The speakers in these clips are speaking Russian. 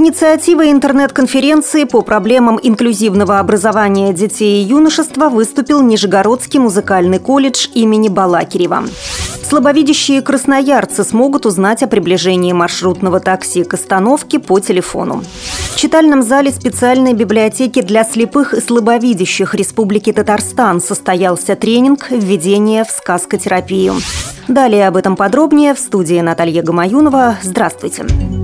инициативой интернет-конференции по проблемам инклюзивного образования детей и юношества выступил Нижегородский музыкальный колледж имени Балакирева. Слабовидящие красноярцы смогут узнать о приближении маршрутного такси к остановке по телефону. В читальном зале специальной библиотеки для слепых и слабовидящих Республики Татарстан состоялся тренинг «Введение в сказкотерапию». Далее об этом подробнее в студии Наталья Гамаюнова. Здравствуйте. Здравствуйте.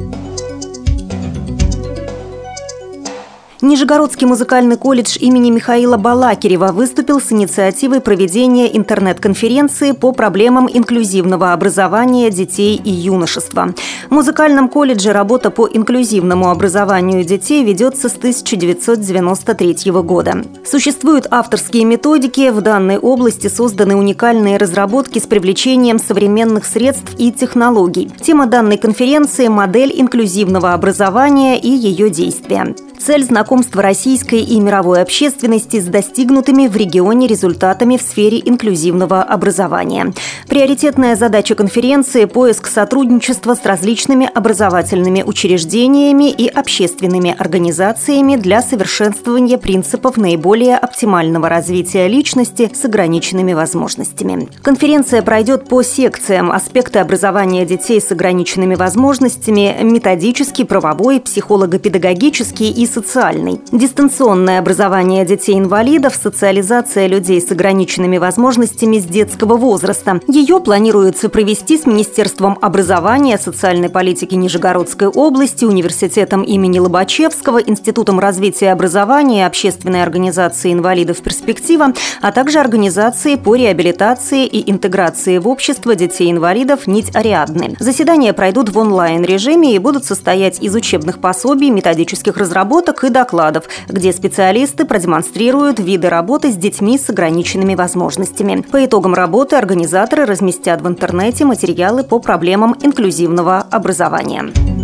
Нижегородский музыкальный колледж имени Михаила Балакирева выступил с инициативой проведения интернет-конференции по проблемам инклюзивного образования детей и юношества. В музыкальном колледже работа по инклюзивному образованию детей ведется с 1993 года. Существуют авторские методики, в данной области созданы уникальные разработки с привлечением современных средств и технологий. Тема данной конференции – модель инклюзивного образования и ее действия. Цель знакомства российской и мировой общественности с достигнутыми в регионе результатами в сфере инклюзивного образования. Приоритетная задача конференции – поиск сотрудничества с различными образовательными учреждениями и общественными организациями для совершенствования принципов наиболее оптимального развития личности с ограниченными возможностями. Конференция пройдет по секциям аспекты образования детей с ограниченными возможностями, методический, правовой, психолого-педагогический и социальный. Дистанционное образование детей-инвалидов, социализация людей с ограниченными возможностями с детского возраста. Ее планируется провести с Министерством образования, социальной политики Нижегородской области, Университетом имени Лобачевского, Институтом развития образования, Общественной организацией инвалидов «Перспектива», а также организацией по реабилитации и интеграции в общество детей-инвалидов «Нить Ариадны». Заседания пройдут в онлайн-режиме и будут состоять из учебных пособий, методических разработок, разработок и докладов, где специалисты продемонстрируют виды работы с детьми с ограниченными возможностями. По итогам работы организаторы разместят в интернете материалы по проблемам инклюзивного образования.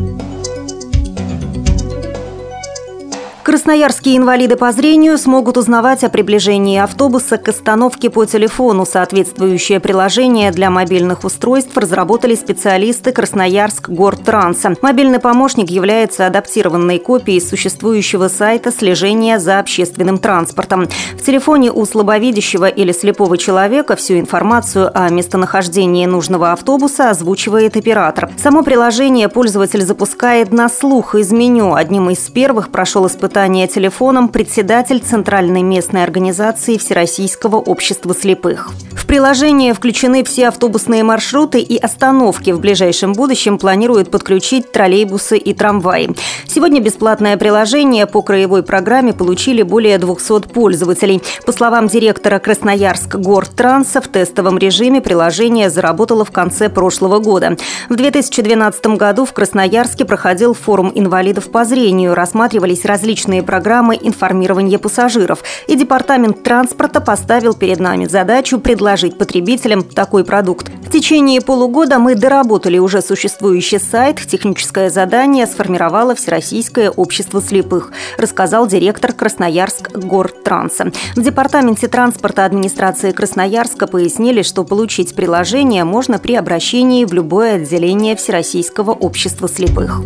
Красноярские инвалиды по зрению смогут узнавать о приближении автобуса к остановке по телефону. Соответствующее приложение для мобильных устройств разработали специалисты Красноярск Гортранса. Мобильный помощник является адаптированной копией существующего сайта слежения за общественным транспортом. В телефоне у слабовидящего или слепого человека всю информацию о местонахождении нужного автобуса озвучивает оператор. Само приложение пользователь запускает на слух из меню. Одним из первых прошел испытание испытания телефоном председатель Центральной местной организации Всероссийского общества слепых. В приложение включены все автобусные маршруты и остановки. В ближайшем будущем планируют подключить троллейбусы и трамваи. Сегодня бесплатное приложение по краевой программе получили более 200 пользователей. По словам директора Красноярск Гортранса, в тестовом режиме приложение заработало в конце прошлого года. В 2012 году в Красноярске проходил форум инвалидов по зрению. Рассматривались различные различные программы информирования пассажиров. И Департамент транспорта поставил перед нами задачу предложить потребителям такой продукт. В течение полугода мы доработали уже существующий сайт. Техническое задание сформировало Всероссийское общество слепых, рассказал директор Красноярск Гортранса. В Департаменте транспорта администрации Красноярска пояснили, что получить приложение можно при обращении в любое отделение Всероссийского общества слепых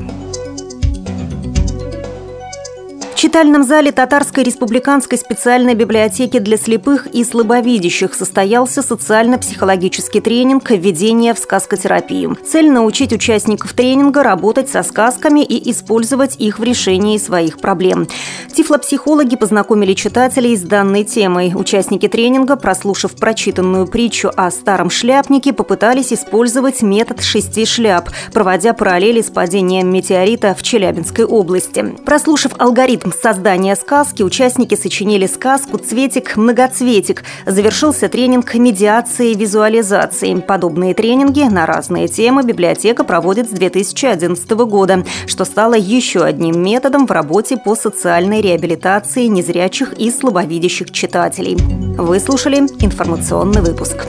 читальном зале Татарской республиканской специальной библиотеки для слепых и слабовидящих состоялся социально-психологический тренинг «Введение в сказкотерапию». Цель – научить участников тренинга работать со сказками и использовать их в решении своих проблем. Тифлопсихологи познакомили читателей с данной темой. Участники тренинга, прослушав прочитанную притчу о старом шляпнике, попытались использовать метод шести шляп, проводя параллели с падением метеорита в Челябинской области. Прослушав алгоритм создания сказки участники сочинили сказку «Цветик-многоцветик». Завершился тренинг медиации и визуализации. Подобные тренинги на разные темы библиотека проводит с 2011 года, что стало еще одним методом в работе по социальной реабилитации незрячих и слабовидящих читателей. Вы слушали информационный выпуск.